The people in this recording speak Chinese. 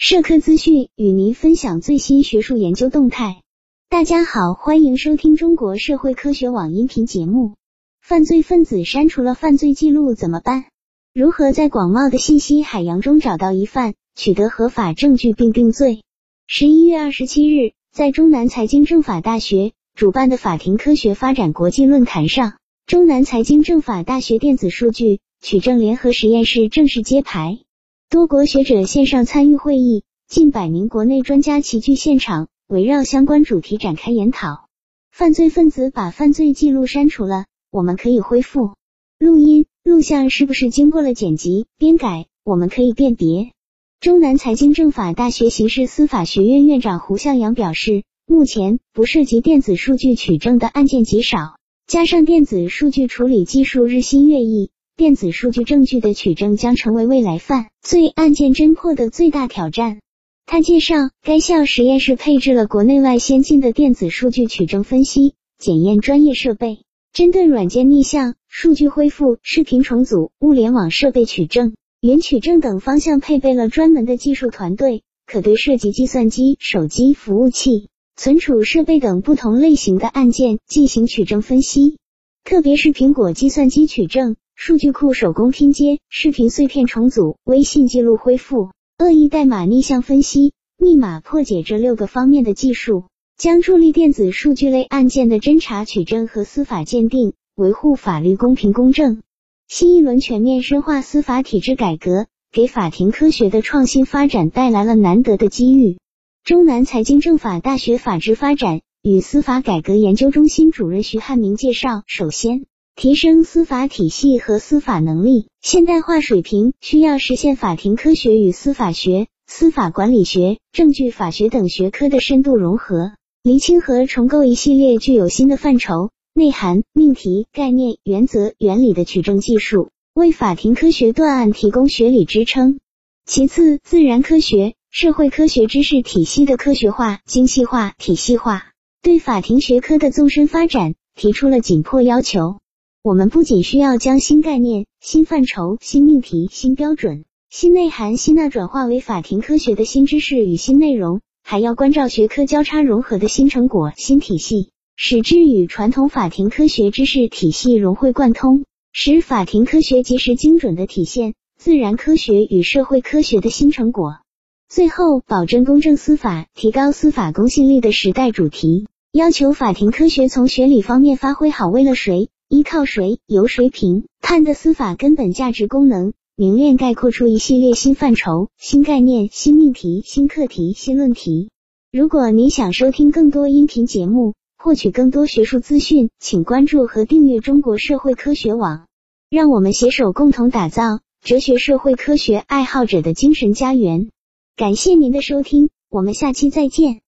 社科资讯与您分享最新学术研究动态。大家好，欢迎收听中国社会科学网音频节目。犯罪分子删除了犯罪记录怎么办？如何在广袤的信息海洋中找到疑犯，取得合法证据并定罪？十一月二十七日，在中南财经政法大学主办的法庭科学发展国际论坛上，中南财经政法大学电子数据取证联合实验室正式揭牌。多国学者线上参与会议，近百名国内专家齐聚现场，围绕相关主题展开研讨。犯罪分子把犯罪记录删除了，我们可以恢复录音、录像，是不是经过了剪辑、编改？我们可以辨别。中南财经政法大学刑事司法学院院长胡向阳表示，目前不涉及电子数据取证的案件极少，加上电子数据处理技术日新月异。电子数据证据的取证将成为未来犯罪案件侦破的最大挑战。他介绍，该校实验室配置了国内外先进的电子数据取证分析、检验专业设备，针对软件逆向、数据恢复、视频重组、物联网设备取证、云取证等方向配备了专门的技术团队，可对涉及计算机、手机、服务器、存储设备等不同类型的案件进行取证分析，特别是苹果计算机取证。数据库手工拼接、视频碎片重组、微信记录恢复、恶意代码逆向分析、密码破解这六个方面的技术，将助力电子数据类案件的侦查取证和司法鉴定，维护法律公平公正。新一轮全面深化司法体制改革，给法庭科学的创新发展带来了难得的机遇。中南财经政法大学法治发展与司法改革研究中心主任徐汉明介绍，首先。提升司法体系和司法能力现代化水平，需要实现法庭科学与司法学、司法管理学、证据法学等学科的深度融合，厘清和重构一系列具有新的范畴、内涵、命题、概念、原则、原理的取证技术，为法庭科学断案提供学理支撑。其次，自然科学、社会科学知识体系的科学化、精细化、体系化，对法庭学科的纵深发展提出了紧迫要求。我们不仅需要将新概念、新范畴、新命题、新标准、新内涵吸纳转化为法庭科学的新知识与新内容，还要关照学科交叉融合的新成果、新体系，使之与传统法庭科学知识体系融会贯通，使法庭科学及时精准的体现自然科学与社会科学的新成果。最后，保证公正司法、提高司法公信力的时代主题，要求法庭科学从学理方面发挥好为了谁。依靠谁由谁评判的司法根本价值功能，凝练概括出一系列新范畴、新概念、新命题、新课题、新论题。如果您想收听更多音频节目，获取更多学术资讯，请关注和订阅中国社会科学网。让我们携手共同打造哲学社会科学爱好者的精神家园。感谢您的收听，我们下期再见。